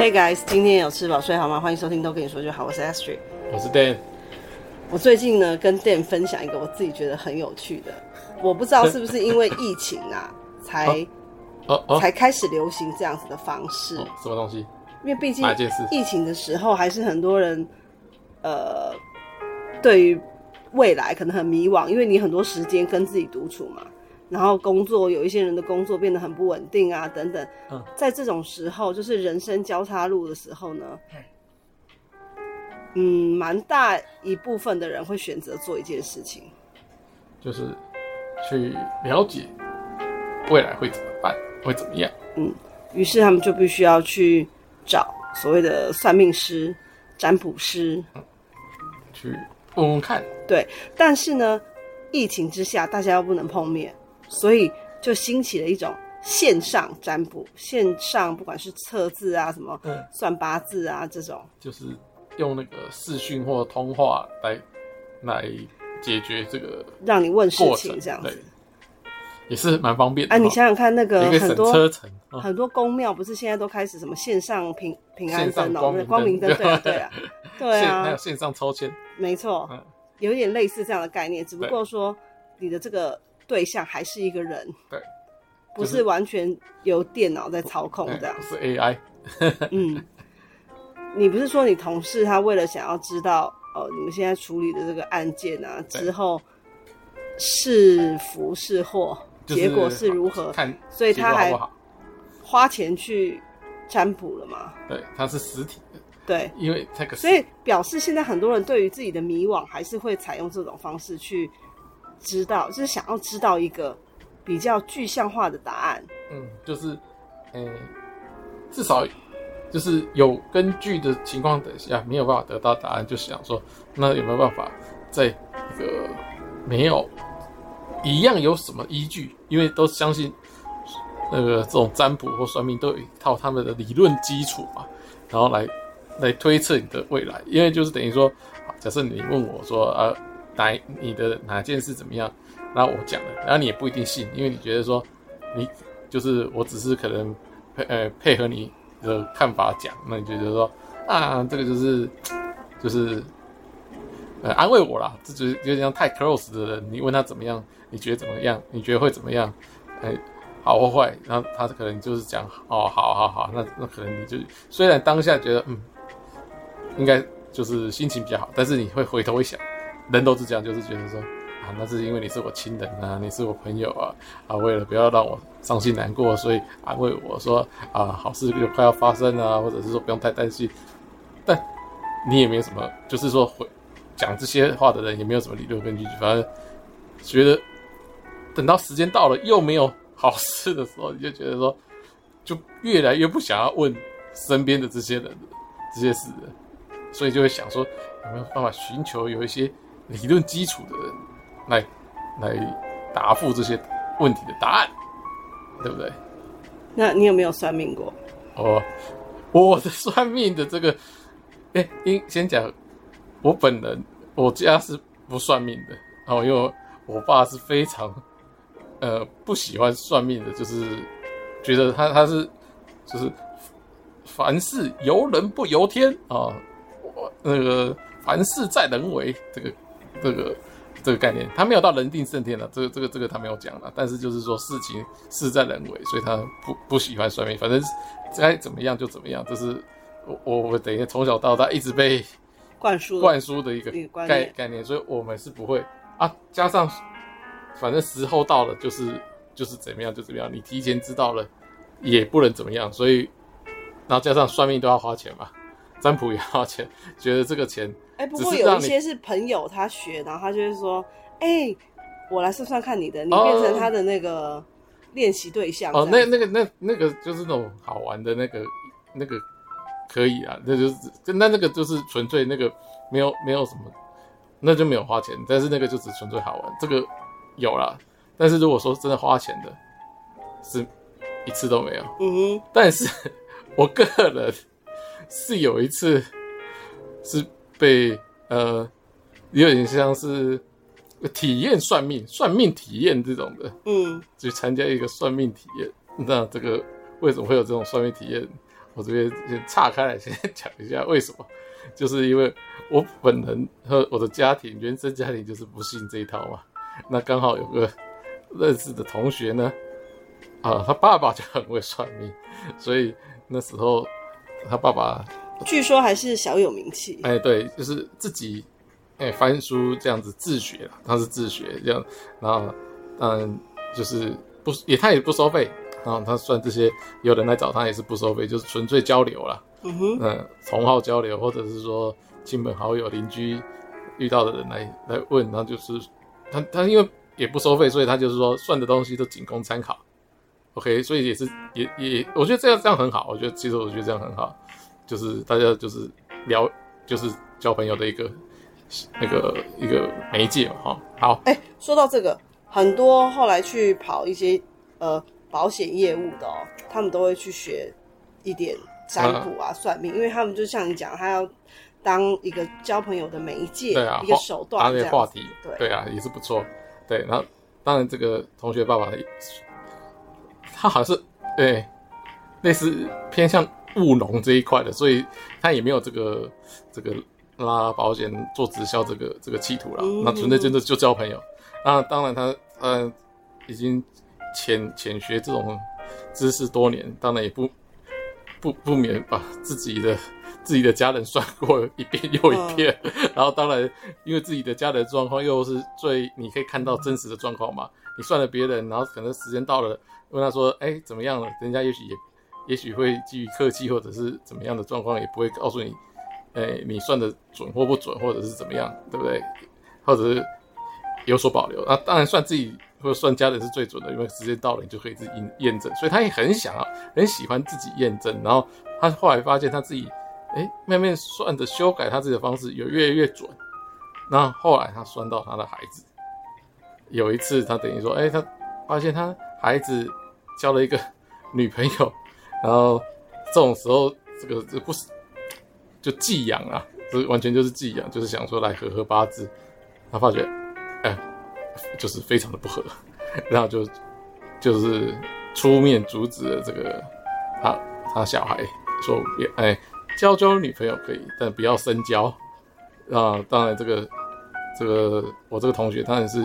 Hey guys，今天有吃饱睡好吗？欢迎收听都跟你说就好，我是 Astrid，我是 Dan。我最近呢跟 Dan 分享一个我自己觉得很有趣的，我不知道是不是因为疫情啊，才哦哦哦才开始流行这样子的方式。哦什么东西？因为毕竟疫情的时候，还是很多人呃对于未来可能很迷惘，因为你很多时间跟自己独处嘛。然后工作有一些人的工作变得很不稳定啊，等等。嗯，在这种时候，就是人生交叉路的时候呢，嗯，蛮大一部分的人会选择做一件事情，就是去了解未来会怎么办，会怎么样。嗯，于是他们就必须要去找所谓的算命师、占卜师，嗯，去问问看。对，但是呢，疫情之下，大家又不能碰面。所以就兴起了一种线上占卜，线上不管是测字啊，什么算八字啊，这种。就是用那个视讯或通话来来解决这个，让你问事情这样子，也是蛮方便的。哎、啊，你想想看，那个很多很多宫庙不是现在都开始什么线上平平安灯哦，光明灯，对啊，对啊，对啊，还有线上抽签，没错，嗯，有点类似这样的概念，只不过说你的这个。对象还是一个人，对，不是完全由电脑在操控这样，是 AI。嗯，你不是说你同事他为了想要知道哦，你们现在处理的这个案件啊之后是福是祸，结果是如何？看，所以他还花钱去占卜了吗？对，他是实体的。对，因为这个，所以表示现在很多人对于自己的迷惘，还是会采用这种方式去。知道，就是想要知道一个比较具象化的答案。嗯，就是，嗯、至少就是有根据的情况底下，没有办法得到答案，就想说，那有没有办法在一个没有一样有什么依据？因为都相信那个这种占卜或算命都有一套他们的理论基础嘛，然后来来推测你的未来。因为就是等于说，假设你问我说，啊。哪你的哪件事怎么样？然后我讲了，然后你也不一定信，因为你觉得说你就是我只是可能配呃配合你的看法讲，那你觉得说啊这个就是就是呃安慰我啦，这就是有点像太 close 的人，你问他怎么样，你觉得怎么样？你觉得会怎么样？哎，好或坏？然后他可能就是讲哦好好好，那那可能你就虽然当下觉得嗯应该就是心情比较好，但是你会回头一想。人都是这样，就是觉得说啊，那是因为你是我亲人啊，你是我朋友啊，啊，为了不要让我伤心难过，所以安慰我说啊，好事就快要发生啊，或者是说不用太担心。但你也没有什么，就是说会讲这些话的人也没有什么理论根据，反正觉得等到时间到了又没有好事的时候，你就觉得说，就越来越不想要问身边的这些人这些事了，所以就会想说有没有办法寻求有一些。理论基础的人来来答复这些问题的答案，对不对？那你有没有算命过？哦，我的算命的这个，哎，应先讲，我本人我家是不算命的哦，因为我爸是非常呃不喜欢算命的，就是觉得他他是就是凡事由人不由天啊，我、哦、那个凡事在人为这个。这个这个概念，他没有到人定胜天了，这个这个这个他没有讲了。但是就是说事情事在人为，所以他不不喜欢算命。反正该怎么样就怎么样，这是我我我等于从小到大一直被灌输灌输的一个概概念，所以我们是不会啊。加上反正时候到了，就是就是怎么样就怎么样，你提前知道了也不能怎么样。所以然后加上算命都要花钱嘛。占卜也花钱，觉得这个钱，哎、欸，不过有一些是朋友他学，然后他就会说，哎、欸，我来算算看你的，你变成他的那个练习对象。哦，那那个那那个就是那种好玩的那个那个可以啊，那就是那那个就是纯粹那个没有没有什么，那就没有花钱，但是那个就只纯粹好玩，这个有啦。但是如果说真的花钱的，是一次都没有。嗯哼，但是 我个人。是有一次，是被呃，有点像是体验算命、算命体验这种的，嗯，去参加一个算命体验。那这个为什么会有这种算命体验？我这边先岔开来，先讲一下为什么，就是因为我本人和我的家庭原生家庭就是不信这一套嘛。那刚好有个认识的同学呢，啊，他爸爸就很会算命，所以那时候他爸爸据说还是小有名气。哎，对，就是自己哎翻书这样子自学，他是自学这样，然后嗯，就是不也他也不收费。然后他算这些，有人来找他也是不收费，就是纯粹交流啦。嗯哼，嗯，同好交流，或者是说亲朋好友、邻居遇到的人来来问，然后就是他他因为也不收费，所以他就是说算的东西都仅供参考。OK，所以也是也也，我觉得这样这样很好。我觉得其实我觉得这样很好，就是大家就是聊，就是交朋友的一个那个一个媒介嘛。哈，好。哎，说到这个，很多后来去跑一些呃。保险业务的哦，他们都会去学一点占卜啊、算命，因为他们就像你讲，他要当一个交朋友的媒介，对啊，一个手段，这个话题，对对啊，也是不错。对，然后当然这个同学爸爸，他好像是对类似偏向务农这一块的，所以他也没有这个这个拉保险做直销这个这个企图了。嗯、那纯粹真的就交朋友。那当然他呃已经。浅浅学这种知识多年，当然也不不不免把自己的自己的家人算过一遍 又一遍，嗯、然后当然因为自己的家人状况又是最你可以看到真实的状况嘛，你算了别人，然后可能时间到了问他说，哎，怎么样了？人家也许也也许会基于客气或者是怎么样的状况，也不会告诉你，哎，你算的准或不准，或者是怎么样，对不对？或者是有所保留，那当然算自己。或者算家人是最准的，因为时间到了，你就可以自己验验证。所以他也很想要，很喜欢自己验证。然后他后来发现他自己，哎，慢慢算的修改他自己的方式，有越来越准。然后后来他算到他的孩子，有一次他等于说，哎，他发现他孩子交了一个女朋友，然后这种时候，这个这不是就寄养啊，这完全就是寄养，就是想说来合合八字。他发觉，哎。就是非常的不合，然后就就是出面阻止了这个他他小孩说别哎交交女朋友可以，但不要深交啊。当然这个这个我这个同学当然是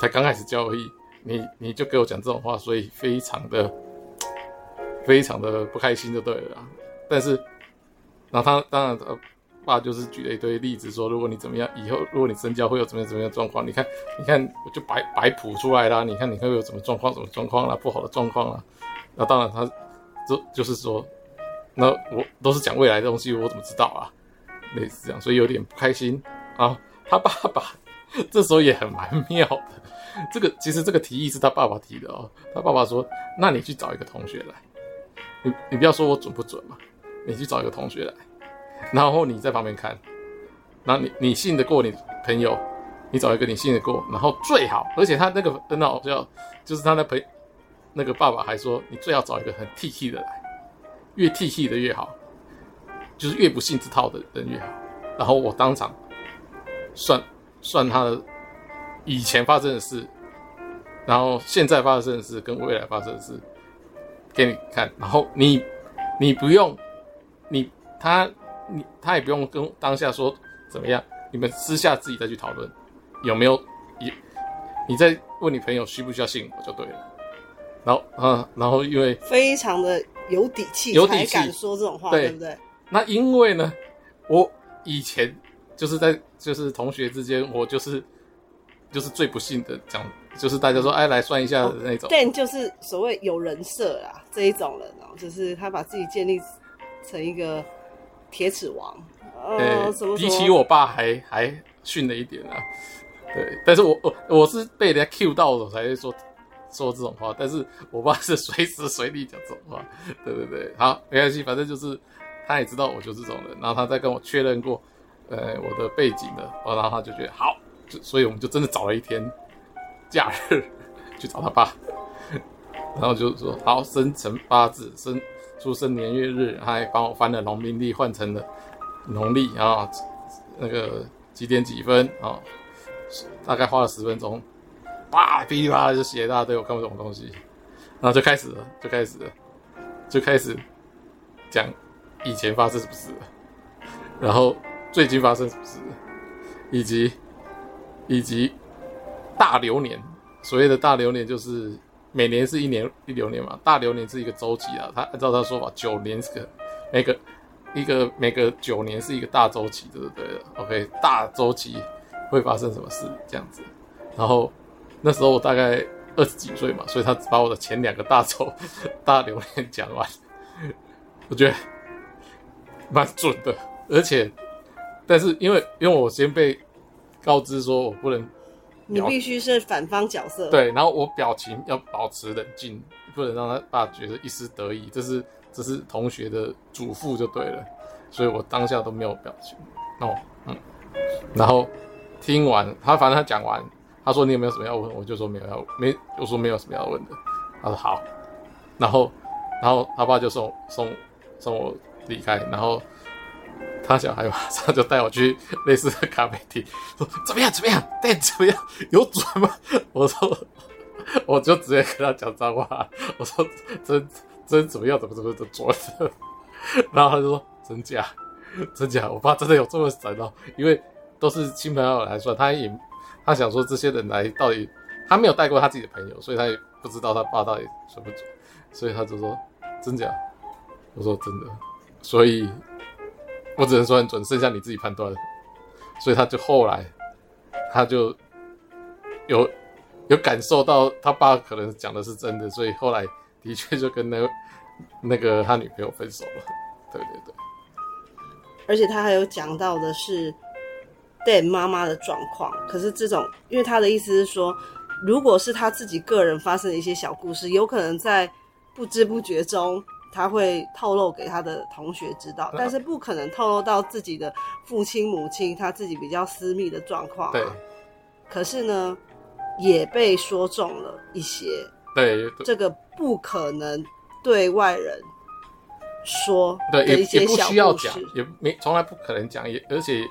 才刚开始交而已，你你就给我讲这种话，所以非常的非常的不开心就对了。但是然后他当然他。爸就是举了一堆例子，说如果你怎么样，以后如果你深交会有怎么样怎么样状况？你看，你看，我就摆摆谱出来啦。你看，你会有什么状况，什么状况啦，不好的状况啦。那当然，他就就是说，那我都是讲未来的东西，我怎么知道啊？类似这样，所以有点不开心啊。他爸爸这时候也很蛮妙的。这个其实这个提议是他爸爸提的哦。他爸爸说：“那你去找一个同学来，你你不要说我准不准嘛，你去找一个同学来。”然后你在旁边看，然后你你信得过你朋友，你找一个你信得过，然后最好，而且他那个很好笑，就是他的朋那个爸爸还说，你最好找一个很 T T 的来，越 T T 的越好，就是越不信这套的人越好。然后我当场算算他的以前发生的事，然后现在发生的事跟未来发生的事给你看，然后你你不用你他。你他也不用跟当下说怎么样，你们私下自己再去讨论，有没有？也你再问你朋友需不需要信我就对了。然后啊，然后因为非常的有底气，有底气才敢说这种话，对，对不对？那因为呢，我以前就是在就是同学之间，我就是就是最不信的讲，就是大家说哎来算一下的那种。但，就是所谓有人设啦这一种人哦，就是他把自己建立成一个。铁齿王，呃，欸、什么比起我爸还还逊了一点啊。对，但是我我我是被人家 Q 到了才会说说这种话，但是我爸是随时随地讲这种话。对对对，好，没关系，反正就是他也知道我就是这种人，然后他再跟我确认过，呃，我的背景的，然后他就觉得好，就所以我们就真的找了一天假日去找他爸，然后就是说好，生辰八字生。出生年月日，他还帮我翻了农民历换成了农历啊，那个几点几分啊，大概花了十分钟，叭噼里啪啦就写一大堆我看不懂的东西，然后就开始了，就开始了，就开始讲以前发生什么事，然后最近发生什么事，以及以及大流年。所谓的大流年就是每年是一年一流年嘛，大流年是一个周期啊。他按照他说法，九年是个每个一个每个九年是一个大周期，对不对？OK，大周期会发生什么事这样子。然后那时候我大概二十几岁嘛，所以他只把我的前两个大周 大流年讲完，我觉得蛮准的。而且，但是因为因为我先被告知说我不能。你必须是反方角色，对，然后我表情要保持冷静，不能让他爸觉得一丝得意。这是这是同学的嘱咐就对了，所以我当下都没有表情。哦，嗯，然后听完他，反正他讲完，他说你有没有什么要问？我就说没有要，没，我说没有什么要问的。他说好，然后然后他爸就送送送我离开，然后。他小孩马上就带我去类似的咖啡厅，说怎么样怎么样，店怎么样，有准吗？我说，我就直接跟他讲脏话，我说真真怎么样，怎么怎么的准的。然后他就说真假真假，我爸真的有这么神哦，因为都是亲朋友来算，他也他想说这些人来到底他没有带过他自己的朋友，所以他也不知道他爸到底准不准，所以他就说真假，我说真的，所以。我只能说很准，剩下你自己判断。所以他就后来，他就有有感受到他爸可能讲的是真的，所以后来的确就跟那个那个他女朋友分手了。对对对。而且他还有讲到的是 Dan 妈妈的状况。可是这种，因为他的意思是说，如果是他自己个人发生的一些小故事，有可能在不知不觉中。他会透露给他的同学知道，但是不可能透露到自己的父亲母亲，他自己比较私密的状况啊。对。可是呢，也被说中了一些。对。这个不可能对外人说的一些小故事。对，也也不需要讲，也没从来不可能讲，也而且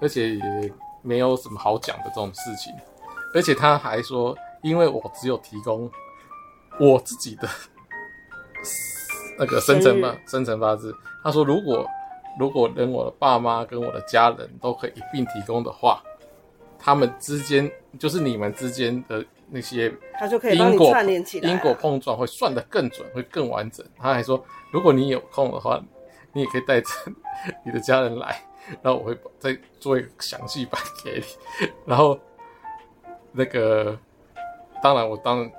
而且也没有什么好讲的这种事情。而且他还说，因为我只有提供我自己的。那个生辰八生辰八字，他说如果如果连我的爸妈跟我的家人都可以一并提供的话，他们之间就是你们之间的那些，他就可以帮你串联起来，因果碰撞会算得更准，会更完整。他还说，如果你有空的话，你也可以带着 你的家人来，然后我会再做一个详细版给你。然后那个当然我当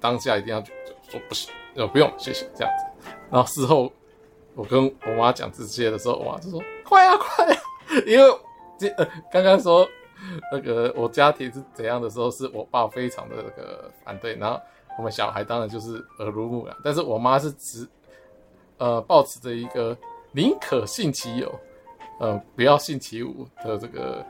当下一定要说不行，呃不用谢谢这样子。然后事后，我跟我妈讲这些的时候，我妈就说：“快呀，快呀！”因为这呃，刚刚说那个我家庭是怎样的时候，是我爸非常的那个反对，然后我们小孩当然就是耳濡目染。但是我妈是持呃抱持着一个宁可信其有，呃不要信其无的这个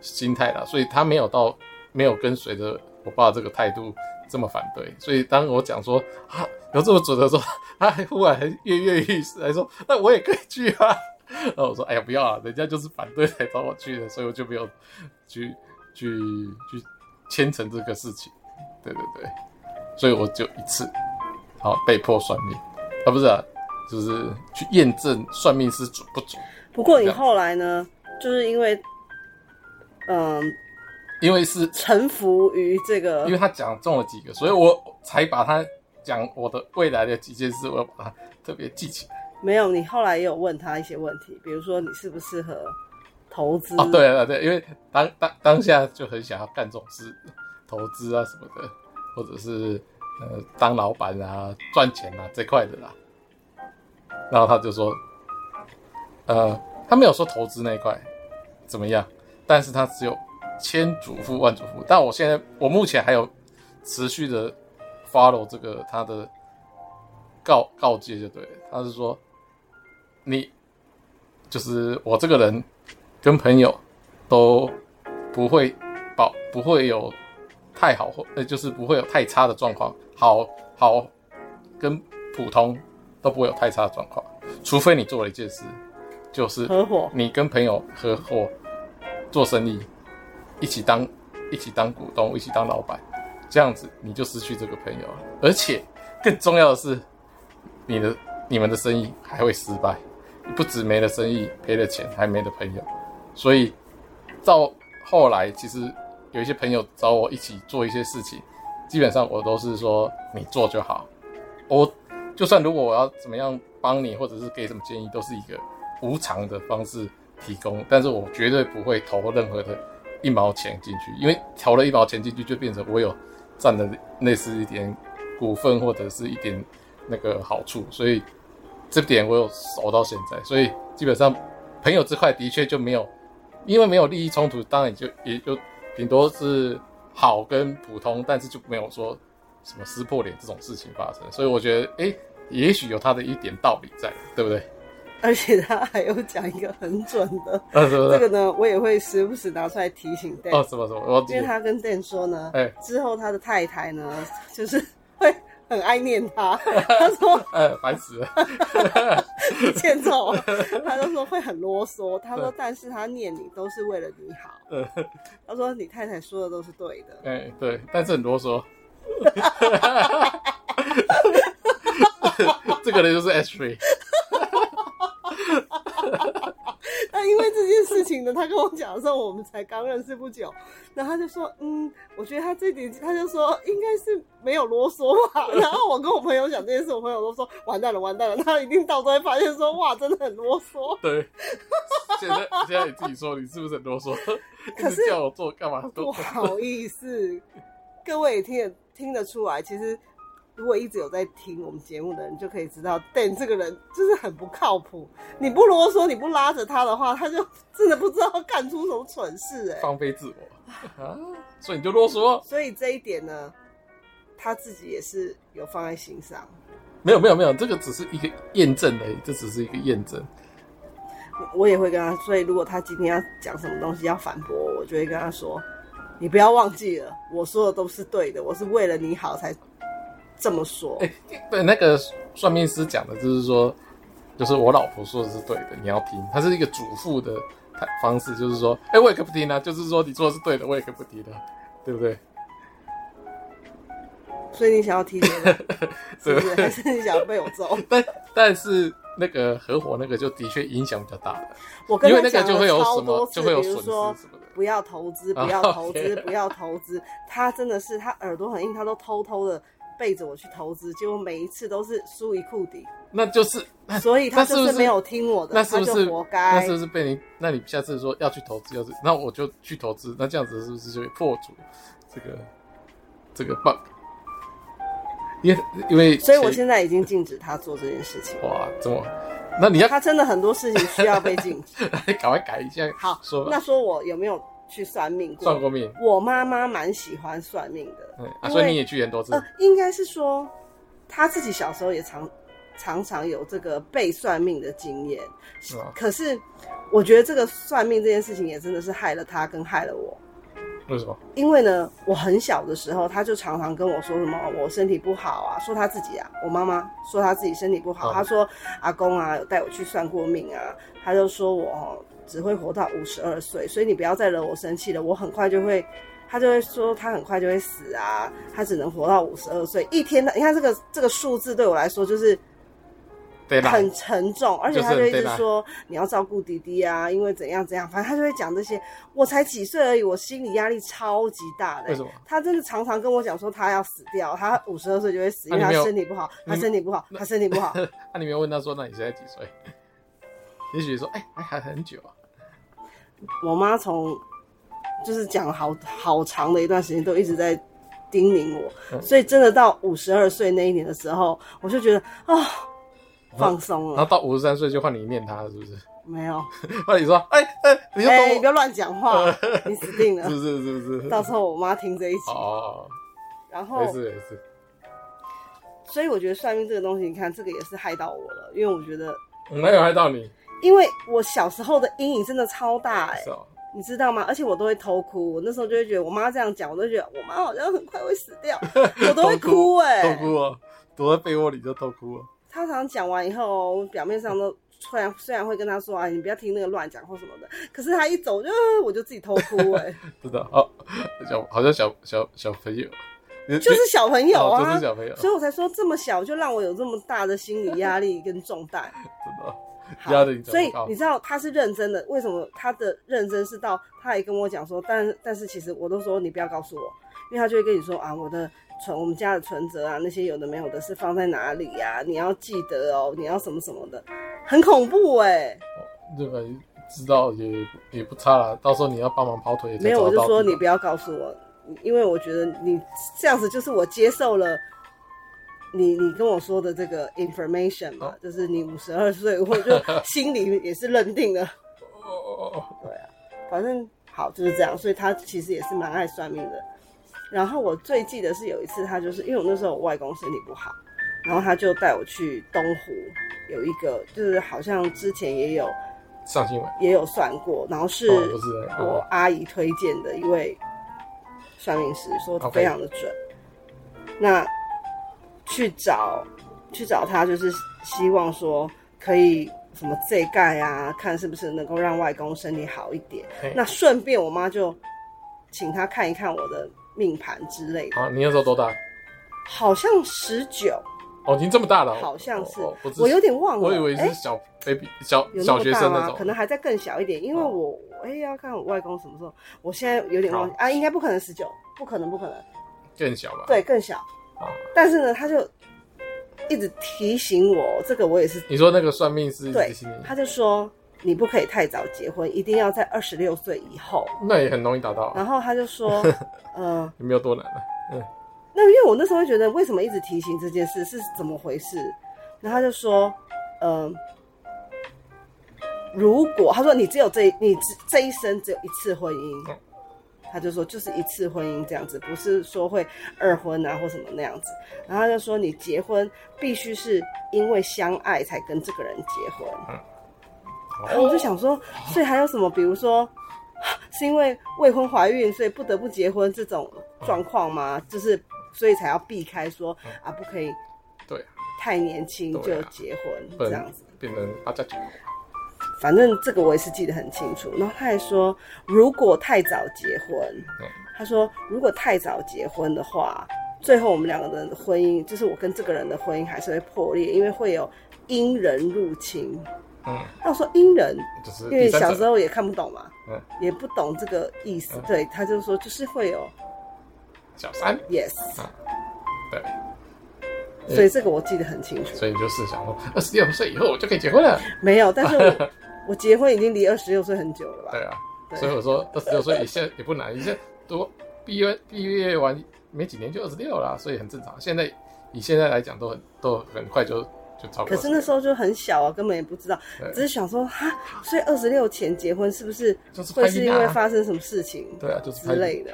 心态啦，所以她没有到没有跟随着我爸这个态度。这么反对，所以当我讲说啊有这么准的时候，他还忽然还跃跃欲试，还说那我也可以去啊。然后我说哎呀不要啊，人家就是反对才找我去的，所以我就没有去去去牵成这个事情。对对对，所以我就一次好被迫算命啊，不是啊，就是去验证算命师准不准。不过你后来呢，就是因为嗯。因为是臣服于这个，因为他讲中了几个，所以我才把他讲我的未来的几件事，我要把它特别记起来。没有，你后来也有问他一些问题，比如说你适不适合投资？哦，对了对，因为当当当下就很想要干这种事，投资啊什么的，或者是呃当老板啊赚钱啊这块的啦。然后他就说，呃，他没有说投资那一块怎么样，但是他只有。千嘱咐万嘱咐，但我现在我目前还有持续的 follow 这个他的告告诫就对，他是说你就是我这个人跟朋友都不会保不会有太好或呃就是不会有太差的状况，好好跟普通都不会有太差的状况，除非你做了一件事，就是合伙，你跟朋友合伙做生意。一起当一起当股东，一起当老板，这样子你就失去这个朋友了。而且更重要的是，你的你们的生意还会失败。不止没了生意，赔了钱，还没了朋友。所以到后来，其实有一些朋友找我一起做一些事情，基本上我都是说你做就好。我就算如果我要怎么样帮你，或者是给什么建议，都是一个无偿的方式提供，但是我绝对不会投任何的一毛钱进去，因为投了一毛钱进去，就变成我有占了类似一点股份或者是一点那个好处，所以这点我有守到现在。所以基本上朋友这块的确就没有，因为没有利益冲突，当然也就也就顶多是好跟普通，但是就没有说什么撕破脸这种事情发生。所以我觉得，哎、欸。也许有他的一点道理在，对不对？而且他还有讲一个很准的，这个呢，我也会时不时拿出来提醒 Dan。哦，什么什么？我因为他跟 Dan 说呢，哎，之后他的太太呢，就是会很爱念他。他说，哎，烦死了，欠揍。他就说会很啰嗦。他说，但是他念你都是为了你好。他说你太太说的都是对的。哎，对，但是很啰嗦。这个人就是 Ashley。那因为这件事情呢，他跟我讲的时候，我们才刚认识不久。然后他就说：“嗯，我觉得他这点，他就说应该是没有啰嗦吧。”然后我跟我朋友讲这件事，我朋友都说：“完蛋了，完蛋了。”他一定到时候会发现说：“哇，真的很啰嗦。”对。现在现在你自己说，你是不是很啰嗦？可是叫我做干嘛？不好意思，各位也听得听得出来，其实。如果一直有在听我们节目的人，就可以知道，Dan 这个人就是很不靠谱。你不啰嗦，你不拉着他的话，他就真的不知道干出什么蠢事哎、欸，放飞自我 啊！所以你就啰嗦。所以这一点呢，他自己也是有放在心上。没有没有没有，这个只是一个验证而已，这只是一个验证。我也会跟他，所以如果他今天要讲什么东西要反驳我，我就会跟他说：“你不要忘记了，我说的都是对的，我是为了你好才。”这么说，哎、欸，对，那个算命师讲的就是说，就是我老婆说的是对的，你要听。他是一个嘱咐的方式，就是说，哎、欸，我也可不听啊，就是说你做的是对的，我也可不听的，对不对？所以你想要听的，是不是？还是你想要被我揍？但但是那个合伙那个就的确影响比较大的，我跟因为那个就会有什么，就会有损失什么的。不要投资，不要投资，不要投资。他真的是，他耳朵很硬，他都偷偷的。背着我去投资，结果每一次都是输一裤底，那就是，所以他就是没有听我的，那是不是，就活该？那是不是被你？那你下次说要去投资，要是那我就去投资，那这样子是不是就会破除这个这个 bug？因为因为，所以我现在已经禁止他做这件事情。哇，怎么？那你要他真的很多事情需要被禁止，赶快改一下。好，说吧，那说我有没有？去算命过，算过命。我妈妈蛮喜欢算命的，嗯啊，所以你也去很多次。呃，应该是说，他自己小时候也常常常有这个被算命的经验。是啊。可是，我觉得这个算命这件事情也真的是害了他，跟害了我。为什么？因为呢，我很小的时候，他就常常跟我说什么我身体不好啊，说他自己啊，我妈妈说他自己身体不好，她、嗯、说阿公啊有带我去算过命啊，他就说我。只会活到五十二岁，所以你不要再惹我生气了。我很快就会，他就会说他很快就会死啊，他只能活到五十二岁。一天的，你看这个这个数字对我来说就是很沉重，而且他就一直说你要照顾弟弟啊，因为怎样怎样，反正他就会讲这些。我才几岁而已，我心理压力超级大的。为什么？他真的常常跟我讲说他要死掉，他五十二岁就会死，因为他身体不好，他身体不好，他身体不好。那 你没有问他说，那你现在几岁？也许说，哎，还还很久啊。我妈从就是讲好好长的一段时间，都一直在叮咛我，嗯、所以真的到五十二岁那一年的时候，我就觉得啊、哦，放松了。然后到五十三岁就换你念他了，是不是？没有。那你说，哎、欸、哎，你哎，你不要乱讲话，你死定了。是不是是不是？到时候我妈听这一集。哦。然后。没事没事。所以我觉得算命这个东西，你看这个也是害到我了，因为我觉得没有害到你。因为我小时候的阴影真的超大哎、你知道吗？而且我都会偷哭，我那时候就会觉得我妈这样讲，我都觉得我妈好像很快会死掉，我都会哭哎、欸，偷哭啊，躲在被窝里就偷哭了。她常常讲完以后，我表面上都虽然虽然会跟她说啊，你不要听那个乱讲或什么的，可是她一走就我就自己偷哭哎、欸，真的哦，小好像小小小朋友，就是小朋友啊，哦、就是小朋友，所以我才说这么小就让我有这么大的心理压力跟重担，真的。压的你所以你知道他是认真的，为什么他的认真是到他也跟我讲说，但但是其实我都说你不要告诉我，因为他就会跟你说啊，我的存我们家的存折啊，那些有的没有的是放在哪里呀、啊？你要记得哦，你要什么什么的，很恐怖哎、欸。对吧？知道也也不差了，到时候你要帮忙跑腿。没有，我就说你不要告诉我，因为我觉得你这样子就是我接受了。你你跟我说的这个 information 嘛，哦、就是你五十二岁，我就心里也是认定了。哦哦哦，对啊，反正好就是这样，所以他其实也是蛮爱算命的。然后我最记得是有一次，他就是因为我那时候我外公身体不好，然后他就带我去东湖，有一个就是好像之前也有上新闻，也有算过，然后是我阿姨推荐的一位算命师，说非常的准。那。去找，去找他，就是希望说可以什么这盖啊，看是不是能够让外公身体好一点。那顺便我妈就请他看一看我的命盘之类的。啊，你那时候多大？好像十九。哦，已经这么大了。好像是，哦哦、我有点忘了。我以为是小 baby、欸、小小学生那种，可能还在更小一点。因为我哎、哦欸、要看我外公什么时候，我现在有点忘记啊，应该不可能十九，不可能，不可能。更小吧？对，更小。但是呢，他就一直提醒我，这个我也是。你说那个算命师对，他就说你不可以太早结婚，一定要在二十六岁以后。那也很容易达到。然后他就说，嗯，有没有多难呢？嗯，那因为我那时候会觉得，为什么一直提醒这件事是怎么回事？然后他就说，嗯，如果他说你只有这你这一生只有一次婚姻。他就说，就是一次婚姻这样子，不是说会二婚啊或什么那样子。然后他就说，你结婚必须是因为相爱才跟这个人结婚。嗯，然后我就想说，所以还有什么？比如说，是因为未婚怀孕，所以不得不结婚这种状况吗？就是所以才要避开说啊，不可以对太年轻就结婚这样子，变成阿加九。反正这个我也是记得很清楚。然后他还说，如果太早结婚，嗯、他说如果太早结婚的话，最后我们两个人的婚姻，就是我跟这个人的婚姻还是会破裂，因为会有阴人入侵。嗯，那我说阴人，就是因为小时候也看不懂嘛，嗯，也不懂这个意思。嗯、对，他就说就是会有小三，yes，、嗯、对。所以这个我记得很清楚。所以你就是想说，二十六岁以后我就可以结婚了？没有，但是我。结婚已经离二十六岁很久了吧？对啊，对所以我说二十六岁也现在也不难，你现在都毕业毕业完没几年就二十六了，所以很正常。现在以现在来讲都很都很快就就超过。可是那时候就很小啊，根本也不知道，只是想说哈，所以二十六前结婚是不是会是因为发生什么事情？对啊，就是之类的。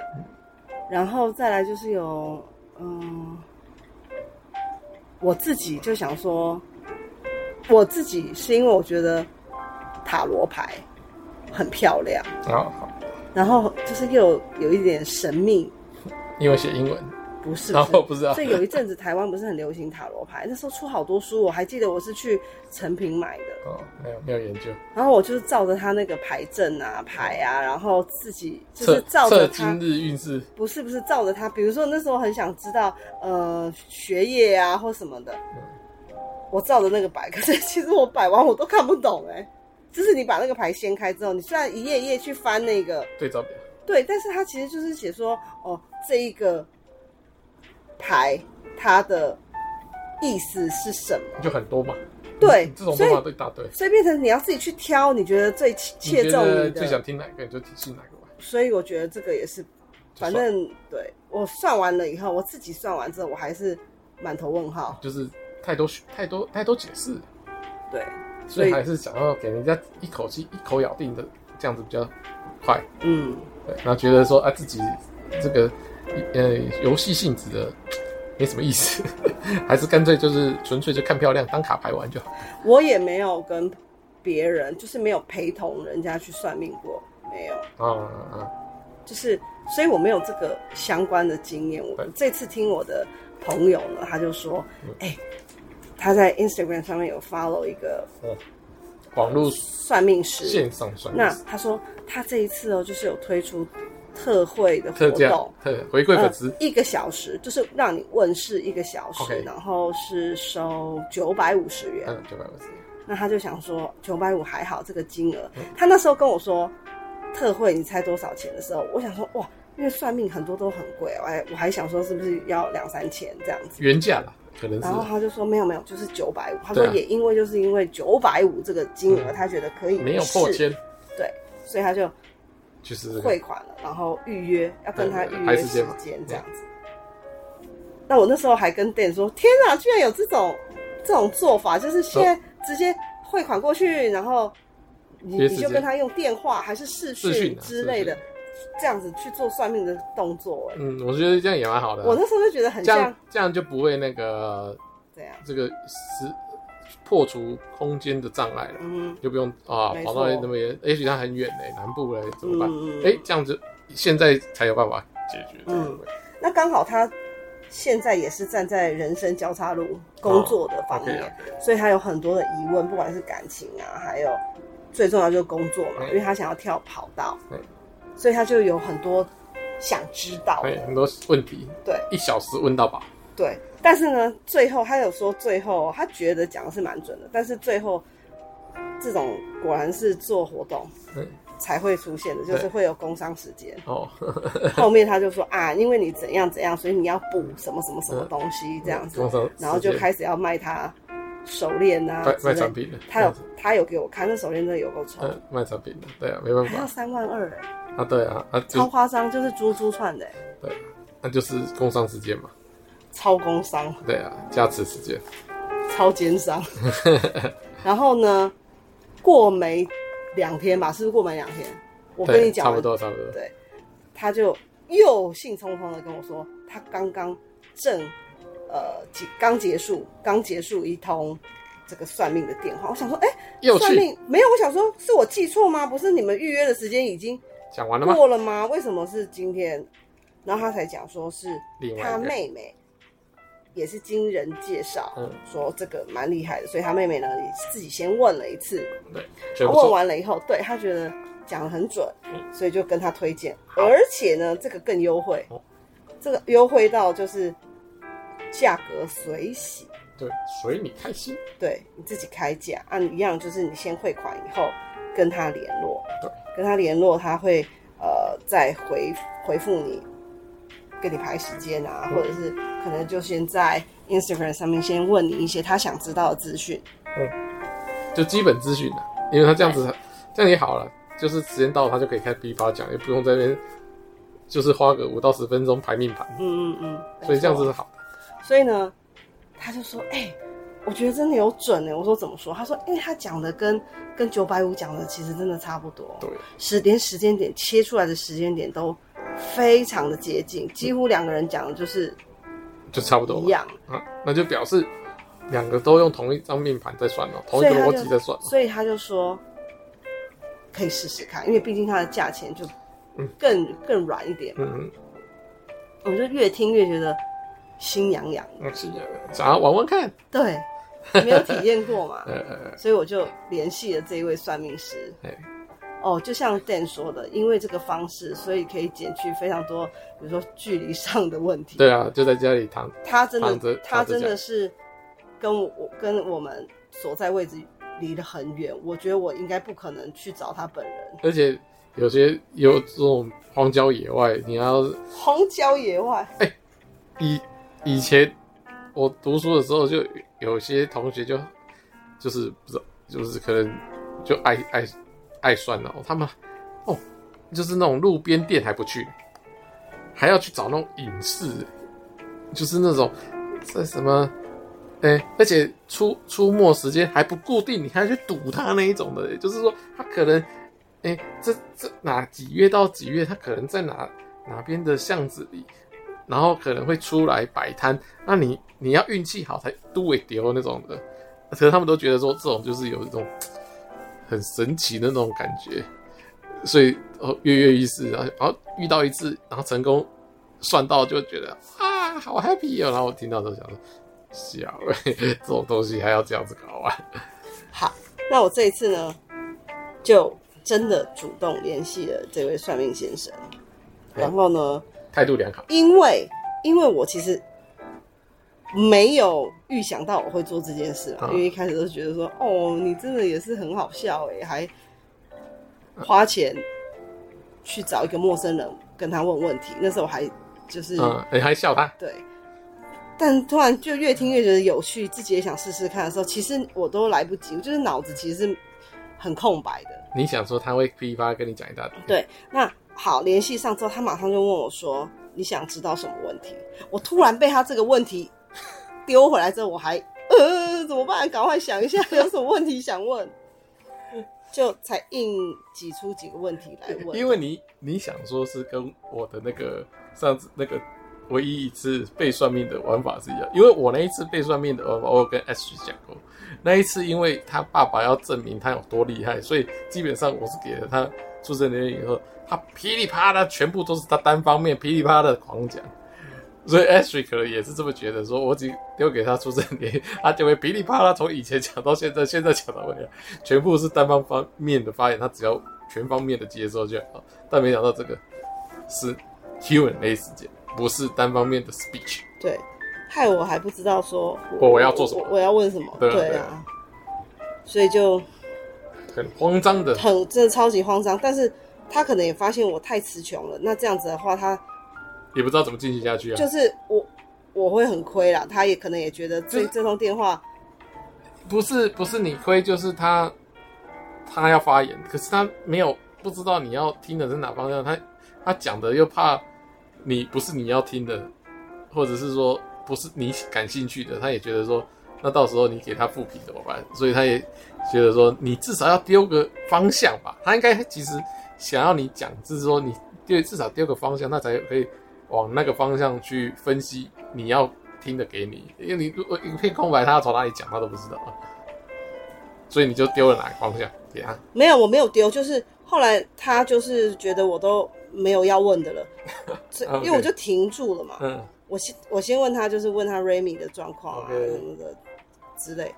然后再来就是有嗯，我自己就想说，我自己是因为我觉得。塔罗牌很漂亮，哦、然后就是又有，一点神秘，因为写英文，不是，然后不知道。所以有一阵子台湾不是很流行塔罗牌，那时候出好多书，我还记得我是去成品买的。哦，没有没有研究。然后我就是照着他那个牌阵啊牌啊，然后自己就是照着他今日运势，不是不是照着他，比如说那时候很想知道呃学业啊或什么的，嗯、我照着那个摆，可是其实我摆完我都看不懂哎、欸。就是你把那个牌掀开之后，你虽然一页一页去翻那个对照表，对，但是它其实就是写说，哦，这一个牌它的意思是什么？就很多嘛。对，这种方法都一大堆，所以变成你要自己去挑，你觉得最切中你的，最想听哪个，你就信哪个吧。所以我觉得这个也是，反正对我算完了以后，我自己算完之后，我还是满头问号，就是太多太多太多解释，对。所以还是想要给人家一口气一口咬定的，这样子比较快。嗯，对。然后觉得说啊，自己这个呃游戏性质的没什么意思，还是干脆就是纯粹就看漂亮当卡牌玩就好。我也没有跟别人，就是没有陪同人家去算命过，没有。啊啊啊！就是，所以我没有这个相关的经验。我这次听我的朋友呢，他就说，哎、欸。他在 Instagram 上面有 follow 一个网络算命师，线上算命。那他说他这一次哦，就是有推出特惠的活动，特回馈粉丝。一个小时，就是让你问世一个小时然后是收九百五十元。嗯，九百五十元。那他就想说九百五还好这个金额，他那时候跟我说特惠，你猜多少钱的时候，我想说哇，因为算命很多都很贵，我还我还想说是不是要两三千这样子，原价啦，可能是。然后他就说没有没有，就是九百五。他说也因为就是因为九百五这个金额，嗯、他觉得可以没有破千，对，所以他就就是汇款了，然后预约要跟他预约时间这样子。那我那时候还跟店说，天哪，居然有这种。这种做法就是现在直接汇款过去，然后你你就跟他用电话还是视讯之类的，这样子去做算命的动作。嗯，我觉得这样也蛮好的。我那时候就觉得很像，这样就不会那个这样，这个是破除空间的障碍了。嗯，就不用啊跑到那么远，也许他很远嘞，南部嘞怎么办？哎，这样子现在才有办法解决。嗯，那刚好他。现在也是站在人生交叉路工作的方面，所以他有很多的疑问，不管是感情啊，还有最重要就是工作嘛，因为他想要跳跑道，所以他就有很多想知道，很多问题，对，一小时问到饱，对。但是呢，最后他有说，最后他觉得讲的是蛮准的，但是最后这种果然是做活动，才会出现的，就是会有工伤时间哦。后面他就说啊，因为你怎样怎样，所以你要补什么什么什么东西 这样子，然后就开始要卖他手链啊，卖产品的。他有他有给我看，那手链真的有够丑。卖产品的，对啊，没办法。还要三万二啊，对啊，啊，超夸张，就是珠珠串的。对，那就是工伤时间嘛。超工伤。对啊，加持时间。超奸商。然后呢，过没。两天吧，是不是过没两天？我跟你讲，差不多，差不多。对，他就又兴冲冲的跟我说，他刚刚正呃刚结束，刚结束一通这个算命的电话。我想说，哎、欸，算命没有？我想说，是我记错吗？不是你们预约的时间已经讲完了吗？过了吗？为什么是今天？然后他才讲说是他妹妹。也是经人介绍，嗯，说这个蛮厉害的，所以他妹妹呢也自己先问了一次，对，问完了以后，对他觉得讲的很准，嗯，所以就跟他推荐，而且呢，这个更优惠，哦，这个优惠到就是价格随喜，对，随你开心，对你自己开价，按一样就是你先汇款以后跟他联络，对，跟他联络，他会呃再回回复你。跟你排时间啊，或者是可能就先在 Instagram 上面先问你一些他想知道的资讯，嗯，就基本资讯的，因为他这样子，这样也好了，就是时间到了他就可以开批发讲，也不用在那边就是花个五到十分钟排命盘，嗯嗯嗯，所以这样子是好。所以呢，他就说，哎、欸，我觉得真的有准呢。我说怎么说？他说，因为他讲的跟跟九百五讲的其实真的差不多，对，时连时间点切出来的时间点都。非常的接近，几乎两个人讲的就是就差不多一样啊，那就表示两个都用同一张命盘在算哦，同一个逻辑在算，所以他就说可以试试看，因为毕竟它的价钱就更、嗯、更软一点，嗯嗯，我就越听越觉得心痒痒，嗯，是的，想要玩玩看，对，没有体验过嘛，所以我就联系了这一位算命师。哦，就像 Dan 说的，因为这个方式，所以可以减去非常多，比如说距离上的问题。对啊，就在家里躺。他真的，他真的是跟我跟我们所在位置离得很远，我觉得我应该不可能去找他本人。而且有些有这种荒郊野外，你要荒郊野外。哎、欸，以以前我读书的时候，就有些同学就就是不知道，就是可能就爱爱。爱算了，他们哦，就是那种路边店还不去，还要去找那种隐士，就是那种在什么，哎、而且出出没时间还不固定，你还要去堵他那一种的，就是说他可能，哎、这这哪几月到几月，他可能在哪哪边的巷子里，然后可能会出来摆摊，那你你要运气好才都会丢那种的，可是他们都觉得说这种就是有一种。很神奇的那种感觉，所以哦跃跃欲试，然后然后遇到一次，然后成功算到，就觉得啊好 happy 哦。然后我听到都想说，小欸，这种东西还要这样子搞啊？好，那我这一次呢，就真的主动联系了这位算命先生，然后呢，态度良好，因为因为我其实没有预想到我会做这件事啊，嗯、因为一开始都觉得说，哦，你真的也是很好笑哎，还花钱去找一个陌生人跟他问问题。那时候我还就是，嗯，你还笑他？对。但突然就越听越觉得有趣，自己也想试试看的时候，其实我都来不及，我就是脑子其实是很空白的。你想说他会噼里啪啦跟你讲一大堆？对，那好，联系上之后，他马上就问我说：“你想知道什么问题？”我突然被他这个问题丢回来之后，我还呃怎么办？赶快想一下 有什么问题想问，就才硬挤出几个问题来问。因为你你想说是跟我的那个上次那个。唯一一次被算命的玩法是一样，因为我那一次被算命的玩法，我有跟 S 讲过。那一次，因为他爸爸要证明他有多厉害，所以基本上我是给了他出生年月以后，他噼里啪啦全部都是他单方面噼里啪啦的狂讲。所以 S 可能也是这么觉得，说我只丢给他出生年，他就会噼里啪啦从以前讲到现在，现在讲到未来，全部是单方方面的发言，他只要全方面的接受就好。但没想到这个是 Q&A 时间。不是单方面的 speech，对，害我还不知道说我我要做什么，我，我要问什么，对啊，对啊，所以就很慌张的，很真的超级慌张。但是他可能也发现我太词穷了，那这样子的话，他也不知道怎么进行下去啊。就是我我会很亏啦，他也可能也觉得这这通电话不是不是你亏，就是他他要发言，可是他没有不知道你要听的是哪方向，他他讲的又怕。你不是你要听的，或者是说不是你感兴趣的，他也觉得说，那到时候你给他复评怎么办？所以他也觉得说，你至少要丢个方向吧。他应该其实想要你讲，就是说你丢至少丢个方向，那才可以往那个方向去分析你要听的给你。因为你如果一片空白，他要从哪里讲他都不知道啊。所以你就丢了哪个方向给他？没有，我没有丢，就是后来他就是觉得我都。没有要问的了，因为我就停住了嘛。嗯，我先我先问他，就是问他 Remy 的状况啊什么的之类。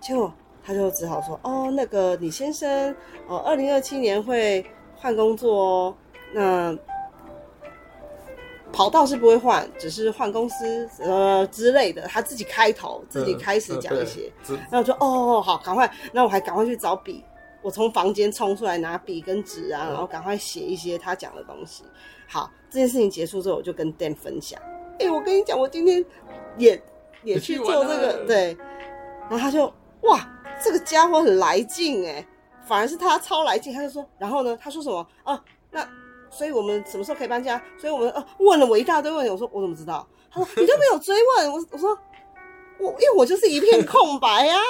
结果他就只好说：“哦，那个李先生，哦，二零二七年会换工作哦。那跑道是不会换，只是换公司呃之类的。他自己开头，自己开始讲一些。然后我说：哦，好，赶快。那我还赶快去找笔。”我从房间冲出来拿笔跟纸啊，然后赶快写一些他讲的东西。好，这件事情结束之后，我就跟 Dan 分享。哎、欸，我跟你讲，我今天也也去做这个，对。然后他就哇，这个家伙很来劲哎，反而是他超来劲。他就说，然后呢，他说什么？哦、啊，那所以我们什么时候可以搬家？所以我们呃、啊、问了我一大堆问题。我说我怎么知道？他说你都没有追问。我我说我因为我就是一片空白啊。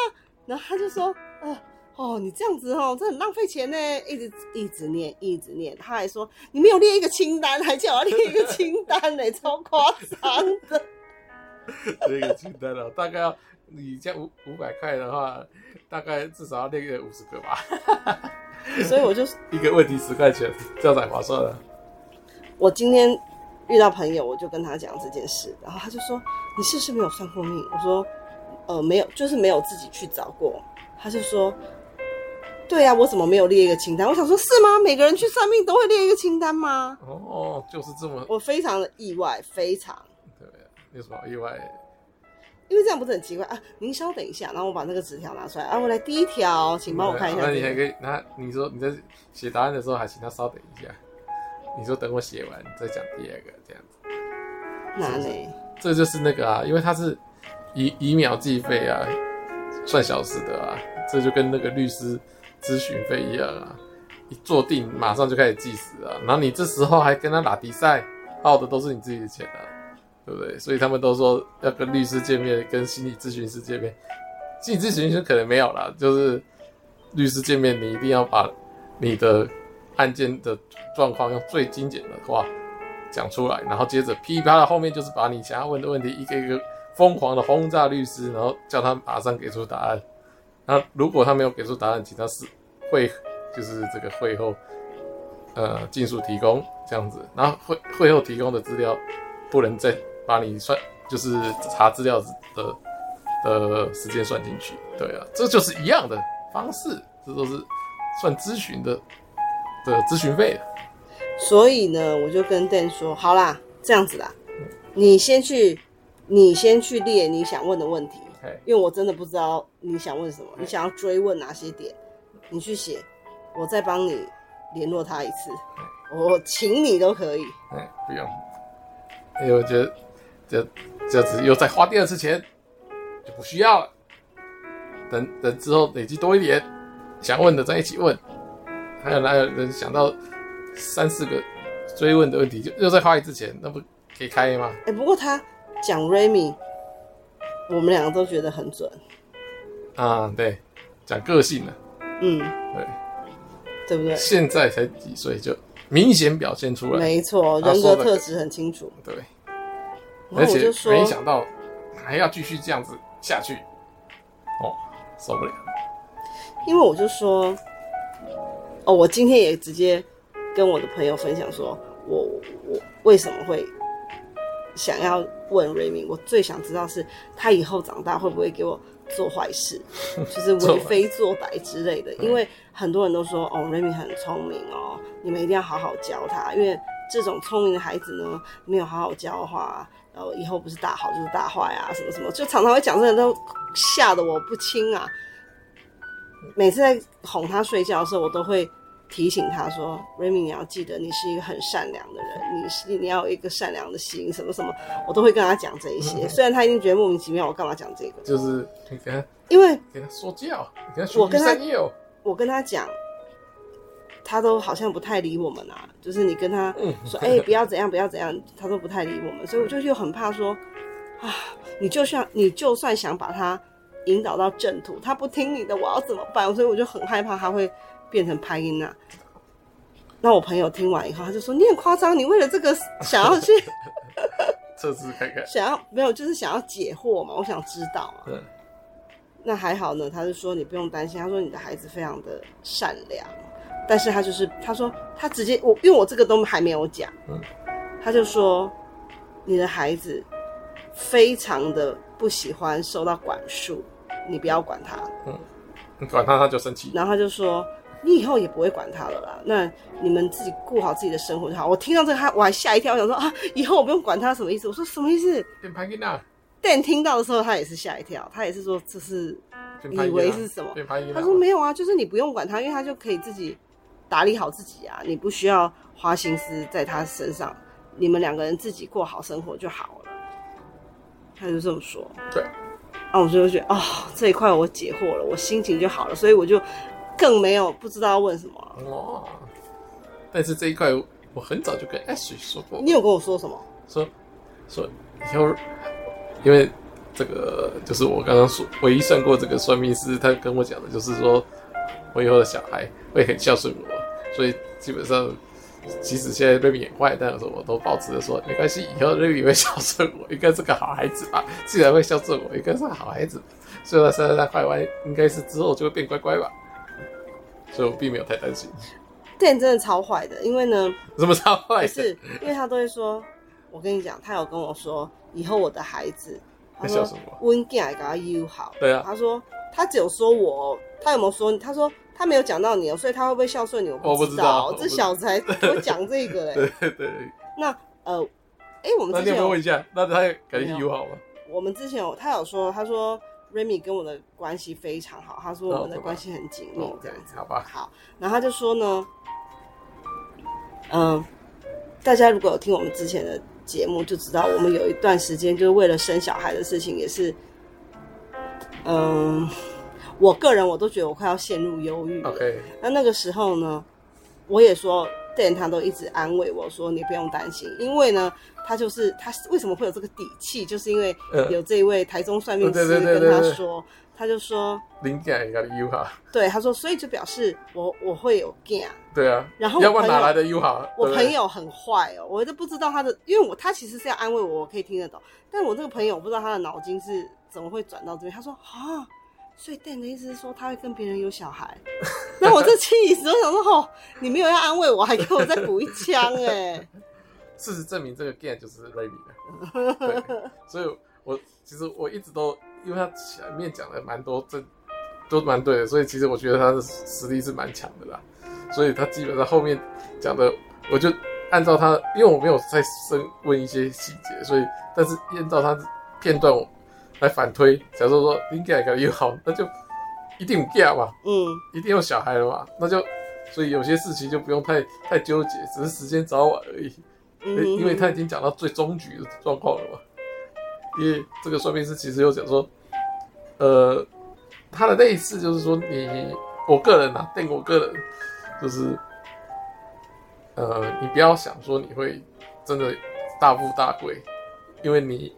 然后他就说啊。哦，你这样子哦，这很浪费钱呢，一直一直念，一直念。他还说你没有列一个清单，还叫我列一个清单呢，超夸张的。列一个清单啊，大概要你这样五五百块的话，大概至少要列个五十个吧。所以我就 一个问题十块钱，这样才划算了。我今天遇到朋友，我就跟他讲这件事，然后他就说：“你是不是没有算过命？”我说：“呃，没有，就是没有自己去找过。”他就说。对啊，我怎么没有列一个清单？我想说，是吗？每个人去算命都会列一个清单吗？哦，就是这么。我非常的意外，非常。对，有什么意外？因为这样不是很奇怪啊？您稍等一下，然后我把那个纸条拿出来啊。我来第一条，请帮我看一下。那你还可以，那你说你在写答案的时候，还请他稍等一下。你说等我写完再讲第二个，这样子。哪里？这就是那个啊，因为它是以以秒计费啊，算小时的啊，这就跟那个律师。咨询费一样啊，一坐定马上就开始计时啊，然后你这时候还跟他打比赛，耗的都是你自己的钱啊，对不对？所以他们都说要跟律师见面，跟心理咨询师见面，心理咨询师可能没有啦，就是律师见面，你一定要把你的案件的状况用最精简的话讲出来，然后接着噼啪的后面就是把你想要问的问题一个一个疯狂的轰炸律师，然后叫他马上给出答案。那如果他没有给出答案，请他是会就是这个会后，呃，尽速提供这样子。然后会会后提供的资料不能再把你算，就是查资料的的时间算进去。对啊，这就是一样的方式，这都是算咨询的的咨询费。所以呢，我就跟 Dan 说，好啦，这样子啦，你先去你先去列你想问的问题，因为我真的不知道你想问什么，你想要追问哪些点，你去写，我再帮你联络他一次，我请你都可以。哎，不用，因为我觉得这这样子又再花第二次钱，就不需要了。等等之后累积多一点，想问的再一起问，还有哪有人想到三四个追问的问题，就又再花一次钱，那不可以开吗？哎、不过他讲 Remy，我们两个都觉得很准，啊，对，讲个性呢，嗯，对，对不对？现在才几岁就明显表现出来，没错，人格特质很清楚。对，然而且后我就说，没想到还要继续这样子下去，哦，受不了。因为我就说，哦，我今天也直接跟我的朋友分享说，我我为什么会想要问瑞敏？我最想知道是他以后长大会不会给我做坏事，就是为非作歹之类的。因为很多人都说，哦，瑞敏很聪明哦，你们一定要好好教他，因为这种聪明的孩子呢，没有好好教的话，然后以后不是大好就是大坏啊，什么什么，就常常会讲这些，都吓得我不轻啊。每次在哄他睡觉的时候，我都会提醒他说：“Remy，你要记得，你是一个很善良的人，你是你要有一个善良的心，什么什么，我都会跟他讲这一些。虽然他一定觉得莫名其妙，我干嘛讲这个？就是你跟他，因为给他说教，你跟他我跟他，我跟他讲，他都好像不太理我们啊。就是你跟他嗯说，哎、欸，不要怎样，不要怎样，他都不太理我们。所以我就又很怕说，啊，你就像你就算想把他。”引导到正途，他不听你的，我要怎么办？所以我就很害怕他会变成拍音啊。那我朋友听完以后，他就说：“你很夸张，你为了这个想要去 测试看看，想要没有，就是想要解惑嘛。我想知道啊。嗯，那还好呢，他就说你不用担心，他说你的孩子非常的善良，但是他就是他说他直接我因为我这个都还没有讲，嗯，他就说你的孩子非常的不喜欢受到管束。你不要管他，嗯，你管他他就生气。然后他就说：“你以后也不会管他了啦，那你们自己顾好自己的生活就好。”我听到这个，他我还吓一跳，我想说啊，以后我不用管他什么意思？我说什么意思？变拍音啊！但听到的时候，他也是吓一跳，他也是说这是以为是什么？他说没有啊，就是你不用管他，因为他就可以自己打理好自己啊，你不需要花心思在他身上，你们两个人自己过好生活就好了。他就这么说。对。啊，我就觉得哦，这一块我解惑了，我心情就好了，所以我就更没有不知道要问什么。哦，但是这一块我很早就跟 Ashley 说过。你有跟我说什么？说说以后，因为这个就是我刚刚说唯一算过这个算命师，他跟我讲的就是说我以后的小孩会很孝顺我，所以基本上。即使现在瑞米也坏，但是我都保持着说没关系，以后瑞米会孝顺我，应该是个好孩子吧？既然会孝顺我，应该是个好孩子。虽然现在在坏完，应该是之后就会变乖乖吧。所以我并没有太担心。店真的超坏的，因为呢，怎么超坏？是因为他都会说，我跟你讲，他有跟我说，以后我的孩子，他说温健给他优好。对啊，他说他只有说我，他有没有说？他说。他没有讲到你哦，所以他会不会孝顺你？我不知道。这小子还我讲这个 嘞。对对对。那呃，哎、欸，我们之前有，那你有问一下，那他感情友好吗？我们之前有，他有说，他说 Remy 跟我的关系非常好，他说我们的关系很紧密，这样子。好吧。好，然后他就说呢，嗯、呃，大家如果有听我们之前的节目，就知道我们有一段时间就是为了生小孩的事情，也是，嗯、呃。我个人我都觉得我快要陷入忧郁。OK，那那个时候呢，我也说，店他都一直安慰我说：“你不用担心，因为呢，他就是他为什么会有这个底气，就是因为有这一位台中算命师跟他说，他就说灵感一个优好。对，他说，所以就表示我我会有 gain。对啊，然后要不然哪来的优好？我朋友很坏哦，我都不知道他的，因为我他其实是要安慰我，我可以听得懂，但我这个朋友我不知道他的脑筋是怎么会转到这边。他说啊。所以店的意思是说他会跟别人有小孩，那我这气死！我想说，哦，你没有要安慰我，还给我再补一枪哎。事实证明，这个 game 就是 Remy 的。对，所以我其实我一直都，因为他前面讲的蛮多，这都蛮对的，所以其实我觉得他的实力是蛮强的啦。所以他基本上后面讲的，我就按照他，因为我没有再深问一些细节，所以但是按照他片段来反推，假如说应该改又好，那就一定有嫁嘛，嗯，一定有小孩了嘛，那就所以有些事情就不用太太纠结，只是时间早晚而已。嗯，因为他已经讲到最终局的状况了嘛。因为这个算命师其实有讲说，呃，他的类似就是说你，我个人啊，对我个人就是，呃，你不要想说你会真的大富大贵，因为你，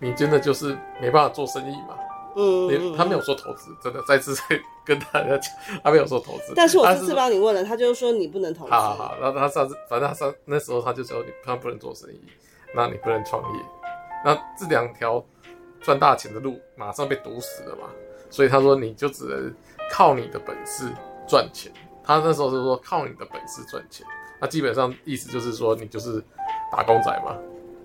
你真的就是没办法做生意嘛。嗯，嗯，他没有说投资，真的再次 再跟大家讲，他没有说投资。但是我这次帮你问了，他就是说你不能投资。好好好，然后他上次，反正他上那时候他就说你他不能做生意，那你不能创业。那这两条赚大钱的路马上被堵死了嘛，所以他说你就只能靠你的本事赚钱。他那时候是说靠你的本事赚钱，那基本上意思就是说你就是打工仔嘛，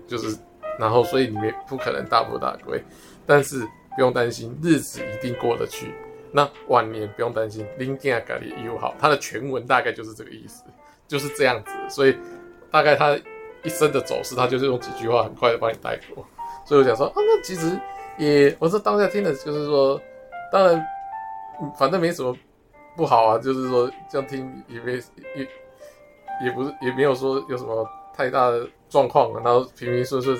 就是然后所以你没不可能大富大贵，但是不用担心日子一定过得去。那晚年不用担心，林健改的友好，他的全文大概就是这个意思，就是这样子。所以大概他。一生的走势，他就是用几句话很快的帮你带过，所以我想说啊，那其实也，我是当下听的，就是说，当然，反正没什么不好啊，就是说这样听也没也也不是也没有说有什么太大的状况啊，然后平平顺顺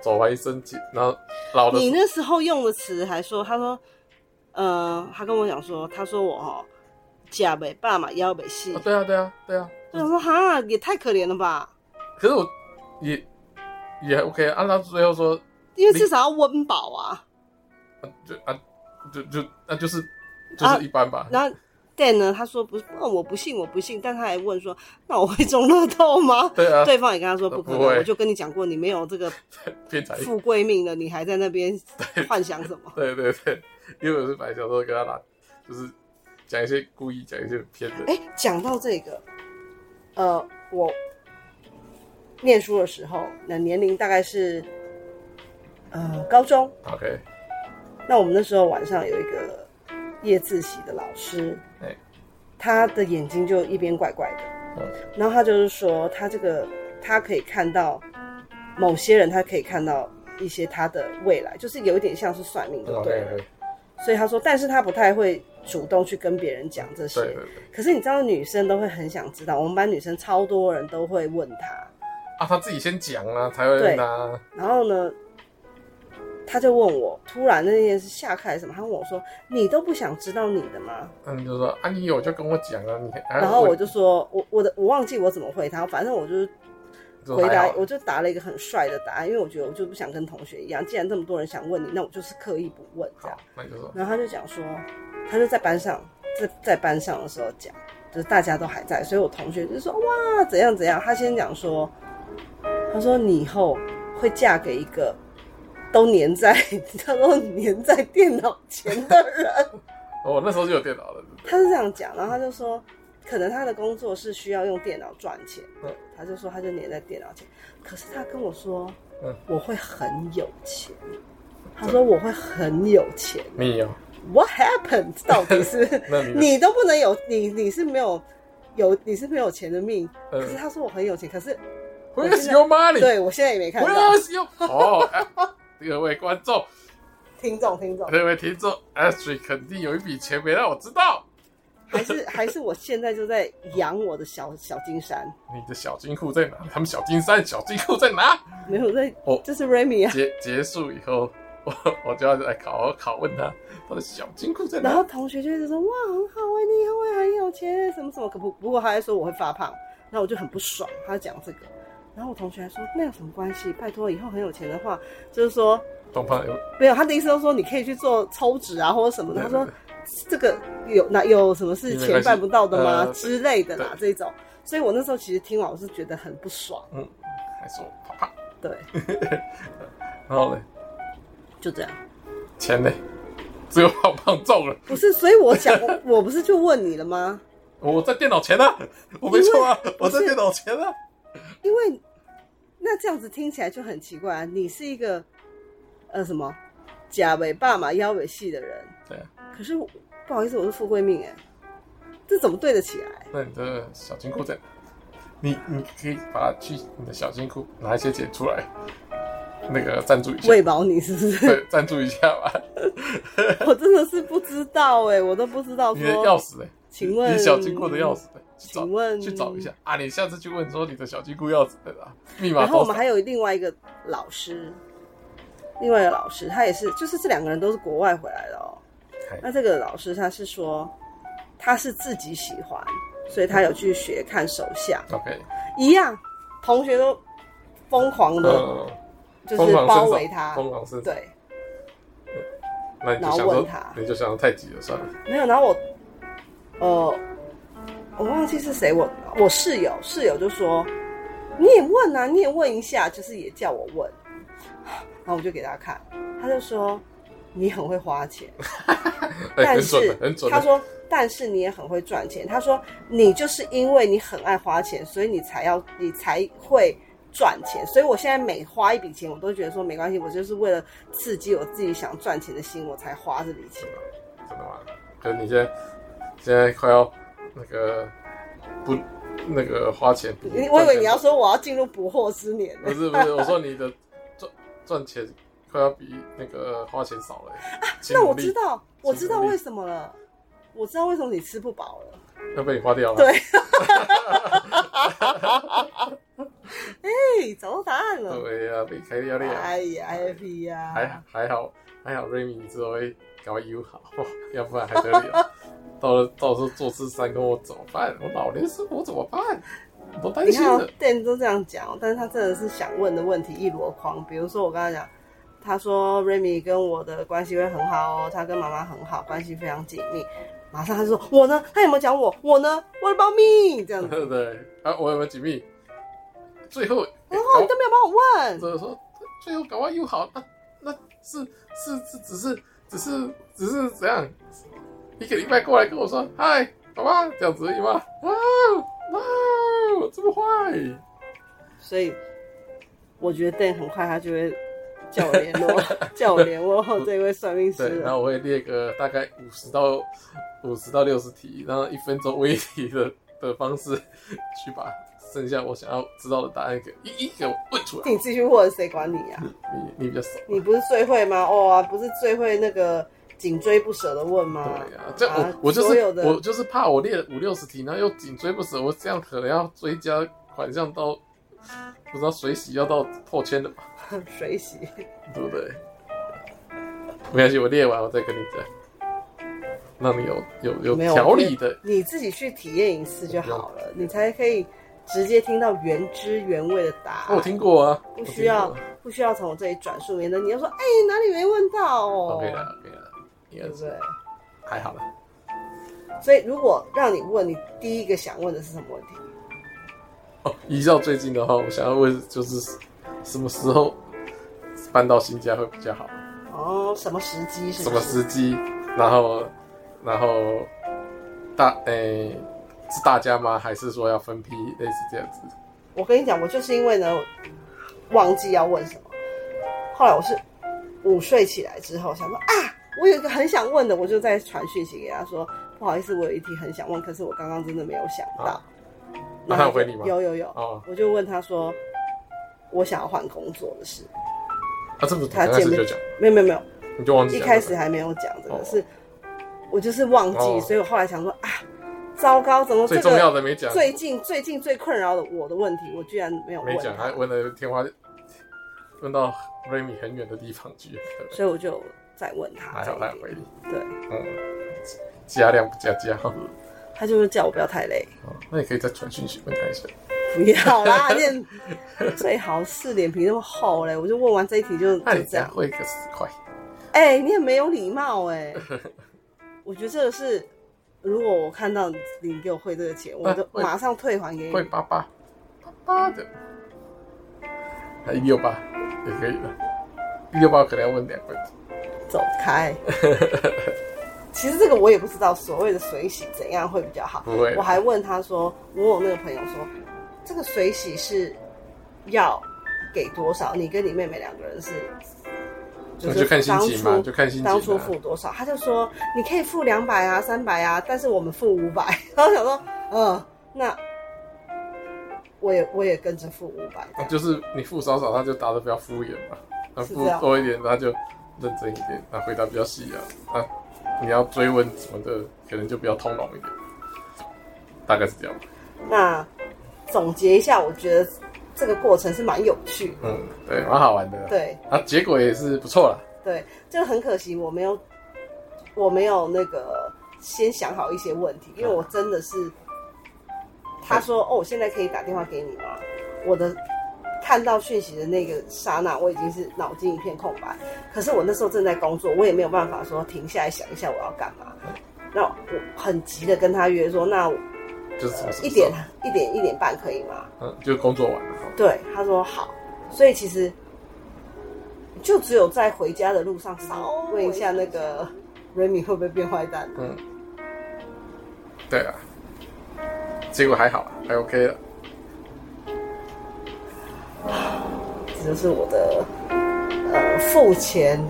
走完一生，然后老的。你那时候用的词还说，他说，呃，他跟我讲说，他说我哈，假尾爸嘛，腰没细。对啊，对啊，对啊。我想说哈，也太可怜了吧。可是我。也也 OK 啊，按照最后说，因为至少要温饱啊，啊，就啊，就就那、啊、就是就是一般吧。啊、然后 Dan 呢，他说不是，我不信，我不信，但他还问说，那我会中乐透吗？对啊，对方也跟他说不可能，我就跟你讲过，你没有这个 富贵命了，你还在那边幻想什么？对对对，因为我是白小说跟他打，就是讲一些故意讲一些偏的。哎，讲到这个，呃，我。念书的时候，那年龄大概是呃高中。OK。那我们那时候晚上有一个夜自习的老师，欸、他的眼睛就一边怪怪的。嗯、然后他就是说，他这个他可以看到某些人，他可以看到一些他的未来，就是有一点像是算命的，对。所以他说，但是他不太会主动去跟别人讲这些。对对对。可是你知道，女生都会很想知道，我们班女生超多人都会问他。啊，他自己先讲啊，才会问、啊。然后呢，他就问我，突然那天是下课还是什么？他问我说：“你都不想知道你的吗？”嗯，就说啊，你有就跟我讲啊，你。然后我就说，我我的我忘记我怎么回他，反正我就是回答，我就答了一个很帅的答案，因为我觉得我就不想跟同学一样，既然这么多人想问你，那我就是刻意不问这样。那就说。然后他就讲说，他就在班上，在在班上的时候讲，就是大家都还在，所以我同学就说哇，怎样怎样。他先讲说。他说：“你以后会嫁给一个都黏在，他说黏在电脑前的人。”哦，那时候就有电脑了。他是这样讲，然后他就说，可能他的工作是需要用电脑赚钱。嗯，他就说他就黏在电脑前。可是他跟我说，嗯，我会很有钱。他说我会很有钱。没有。What happened？到底是 你都不能有，你你是没有有你是没有钱的命。可是他说我很有钱，可是。Where's your money？对，我现在也没看到。Where's your 哦，各位观众、听众、听众，各位听众，Astrid 肯定有一笔钱没让我知道，还是 还是我现在就在养我的小小金山。你的小金库在哪？他们小金山、小金库在哪？没有在哦，这是 Remy 啊。结结束以后，我我就要来考考问他，他的小金库在哪？然后同学就一直说哇，很好哎，你以后会很有钱，什么什么。可不不过他还说我会发胖，那我就很不爽。他讲这个。然后我同学还说，那有什么关系？拜托，以后很有钱的话，就是说，东方有没有？他的意思就是说，你可以去做抽脂啊，或者什么的。他说，这个有那有什么是钱办不到的吗？呃、之类的啦，这种。所以我那时候其实听完，我是觉得很不爽。嗯，还说怕怕。对。然后呢？就这样。钱呢？只有胖胖中了。不是，所以我想，我不是就问你了吗？我在电脑前啊，我没错啊，我在电脑前啊。因为那这样子听起来就很奇怪啊！你是一个呃什么假尾巴嘛腰尾细的人，对啊。可是不好意思，我是富贵命哎，这怎么对得起来？那你的小金库在哪？你你可以把它去你的小金库拿一些钱出来，那个赞助一下，喂饱你是不是？对，赞助一下吧。我真的是不知道哎，我都不知道。你的钥匙哎？请问你小金库的钥匙哎？请问去找一下啊！你下次去问说你的小金库钥匙在哪？密码。然后我们还有另外一个老师，另外一个老师他也是，就是这两个人都是国外回来的哦。那这个老师他是说他是自己喜欢，所以他有去学看手相。OK，一样，同学都疯狂的，就是包围他，疯狂是。对。那你就他，你就想太急了，算了。没有，然后我，呃，我忘记是谁，我我室友室友就说你也问啊，你也问一下，就是也叫我问，然后我就给他看，他就说。你很会花钱，但是他说，但是你也很会赚钱。他说，你就是因为你很爱花钱，所以你才要，你才会赚钱。所以我现在每花一笔钱，我都觉得说没关系，我就是为了刺激我自己想赚钱的心，我才花这笔钱。真的吗？可是你现在现在快要那个不那个花钱，我以为你要说我要进入不惑之年。不是不是，我说你的赚赚钱。快要比那个花钱少了。啊，那我知道，我知道为什么了。我知道为什么你吃不饱了。要被你花掉了。对。哎、欸，找到答案了。对呀、啊，被开掉了。哎呀，happy 呀。还还好还好，瑞米你之后会赶快友好，要不然还得了。到了到时候坐吃山空我怎么办？我老年生活怎么办？我都担心了。店都这样讲，但是他真的是想问的问题一箩筐。比如说我刚才讲。他说：“Remy 跟我的关系会很好哦，他跟妈妈很好，关系非常紧密。”马上他就说：“我呢？他有没有讲我？我呢？What about me？这样子。”对对啊，我有没有紧密？最后，然后你都没有帮我问。所以说，最后搞完又好，那那是是是，只是只是只是怎样？一个礼拜过来跟我说：“嗨，好吧，这样子而已吗？”啊啊，这么坏！所以我觉得 Dan 很快他就会。叫我联络，叫我联络这位算命师。对，然后我会列个大概五十到五十到六十题，然后一分钟问一题的的方式，去把剩下我想要知道的答案给一一给我问出来。你继续问，谁管你呀、啊？你你比较少，你不是最会吗？哦啊，不是最会那个紧追不舍的问吗？对呀、啊，这我、啊、我就是我就是怕我列五六十题，然后又紧追不舍，我这样可能要追加款项到不知道水洗要到破千的吧。水洗，对不对？没关系，我列完我再跟你讲，让你有有有条理的，你自己去体验一次就好了，你才可以直接听到原汁原味的答案。我听过啊，不需要不需要从我这里转述，免得你要说，哎、欸，哪里没问到哦。OK 了，OK 了，对不对？还好了。所以，如果让你问，你第一个想问的是什么问题？哦，依照最近的话，我想要问就是。什么时候搬到新家会比较好？哦，什么时机是？什么时机？然后，然后大诶、欸、是大家吗？还是说要分批类似这样子？我跟你讲，我就是因为呢忘记要问什么，后来我是午睡起来之后想说啊，我有一个很想问的，我就在传讯息给他说，不好意思，我有一题很想问，可是我刚刚真的没有想到。啊、那他有回你吗？有有有。哦，我就问他说。我想要换工作的事，他是不是他见面就讲？没有没有没有，你就忘记。一开始还没有讲这个，是我就是忘记，所以我后来想说啊，糟糕，怎么最重要的没讲？最近最近最困扰的我的问题，我居然没有没讲，还问了天花，问到 Remy 很远的地方去，所以我就再问他，还好他回你，对，嗯，加量不加价，他就是叫我不要太累，那你可以再传讯息问他一下。不要啦，练最好是脸皮那么厚嘞！我就问完这一题就 就这样，汇个十块。哎、欸，你很没有礼貌哎！我觉得这个是，如果我看到你给我汇这个钱，我就马上退还给你。汇八八八八的，还一六八也可以的。一六八可能要问两个问题。走开。其实这个我也不知道，所谓的水洗怎样会比较好？不会。我还问他说，我有那个朋友说。这个水洗是要给多少？你跟你妹妹两个人是，就是看心情嘛，就看心情。当初付多少？他就说你可以付两百啊、三百啊，但是我们付五百。然后想说，嗯，那我也我也跟着付五百。就是你付少少，他就答的比较敷衍嘛。那付多一点，他就认真一点，那回答比较细啊。啊，你要追问什么的，可能就比较通融一点，大概是这样。那总结一下，我觉得这个过程是蛮有趣，嗯，对，蛮好玩的，对，啊，结果也是不错啦。对，就很可惜我没有，我没有那个先想好一些问题，因为我真的是，他说哦，我现在可以打电话给你吗？我的看到讯息的那个刹那，我已经是脑筋一片空白。可是我那时候正在工作，我也没有办法说停下来想一下我要干嘛。那我很急的跟他约说，那就是一点一点一点半可以吗？嗯，就工作完了。对，他说好。所以其实就只有在回家的路上稍问一下那个 Remy 会不会变坏蛋。嗯，对啊，结果还好，还 OK 了。这就是我的呃付钱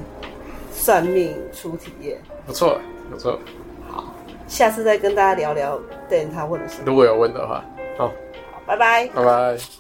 算命初体验，不错，不错。好，下次再跟大家聊聊 Dan 他问的事。如果有问的话，好，好，拜拜，拜拜。